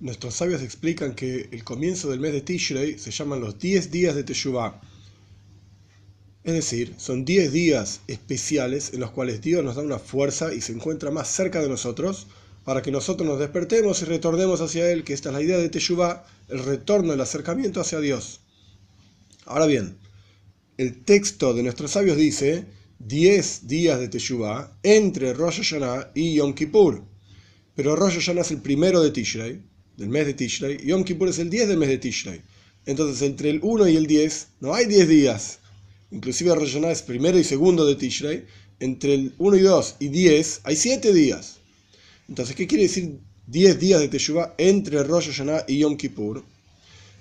Nuestros sabios explican que el comienzo del mes de Tishrei se llaman los 10 días de Teshuvah. Es decir, son 10 días especiales en los cuales Dios nos da una fuerza y se encuentra más cerca de nosotros para que nosotros nos despertemos y retornemos hacia Él, que esta es la idea de Teshuvah, el retorno, el acercamiento hacia Dios. Ahora bien, el texto de nuestros sabios dice 10 días de Teshuvah entre Rosh Hashanah y Yom Kippur. Pero Rosh Hashanah es el primero de Tishrei, del mes de Tishrei, Yom Kippur es el 10 del mes de Tishrei. Entonces, entre el 1 y el 10 no hay 10 días. Inclusive Rosh Hashanah es primero y segundo de Tishrei. Entre el 1 y 2 y 10 hay 7 días. Entonces, ¿qué quiere decir 10 días de Teshuvah entre Rosh Hashanah y Yom Kippur?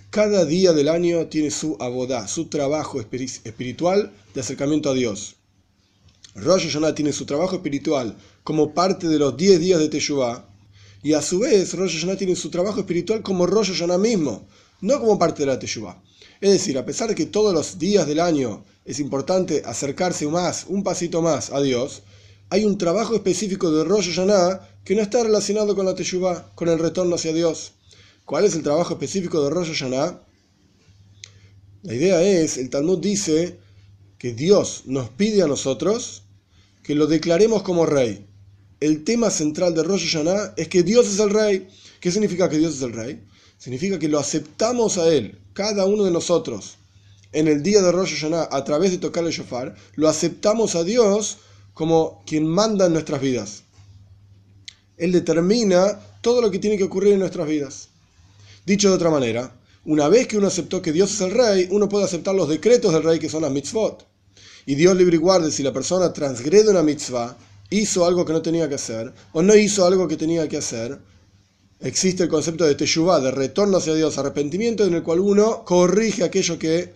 Cada día del año tiene su abodá, su trabajo espiritual de acercamiento a Dios. Rosh Hashanah tiene su trabajo espiritual como parte de los 10 días de Teshuvah, y a su vez Rosh Hashanah tiene su trabajo espiritual como Rosh Hashanah mismo, no como parte de la Teshuvah. Es decir, a pesar de que todos los días del año es importante acercarse más, un pasito más a Dios, hay un trabajo específico de Rosh Hashanah que no está relacionado con la Teshuvah, con el retorno hacia Dios. ¿Cuál es el trabajo específico de Rosh Hashanah? La idea es, el Talmud dice que Dios nos pide a nosotros que lo declaremos como rey. El tema central de Rosh Hashanah es que Dios es el rey. ¿Qué significa que Dios es el rey? Significa que lo aceptamos a Él, cada uno de nosotros, en el día de Rosh Hashanah, a través de tocar el shofar, lo aceptamos a Dios como quien manda en nuestras vidas. Él determina todo lo que tiene que ocurrir en nuestras vidas. Dicho de otra manera, una vez que uno aceptó que Dios es el rey, uno puede aceptar los decretos del rey que son las mitzvot. Y Dios libre y guarde si la persona transgrede una mitzvah, hizo algo que no tenía que hacer, o no hizo algo que tenía que hacer, existe el concepto de teshuvah, de retorno hacia Dios, arrepentimiento, en el cual uno corrige aquello que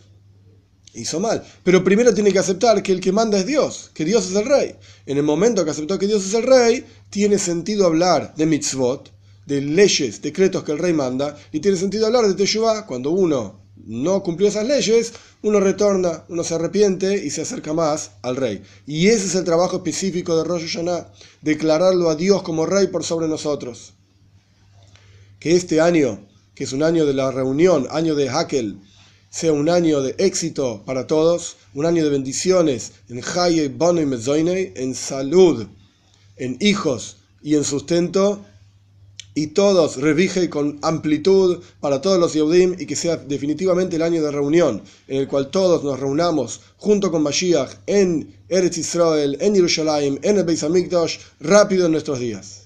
hizo mal. Pero primero tiene que aceptar que el que manda es Dios, que Dios es el rey. En el momento que aceptó que Dios es el rey, tiene sentido hablar de mitzvot, de leyes, decretos que el rey manda, y tiene sentido hablar de Teshuvah cuando uno no cumplió esas leyes, uno retorna, uno se arrepiente y se acerca más al rey. Y ese es el trabajo específico de Rosh Hashanah, declararlo a Dios como rey por sobre nosotros. Que este año, que es un año de la reunión, año de Hakel, sea un año de éxito para todos, un año de bendiciones en Haye, Bono y en salud, en hijos y en sustento, y todos revige con amplitud para todos los Yehudim y que sea definitivamente el año de reunión, en el cual todos nos reunamos junto con Mashiach en Eretz Israel, en Jerusalén, en el Beis Hamikdash, rápido en nuestros días.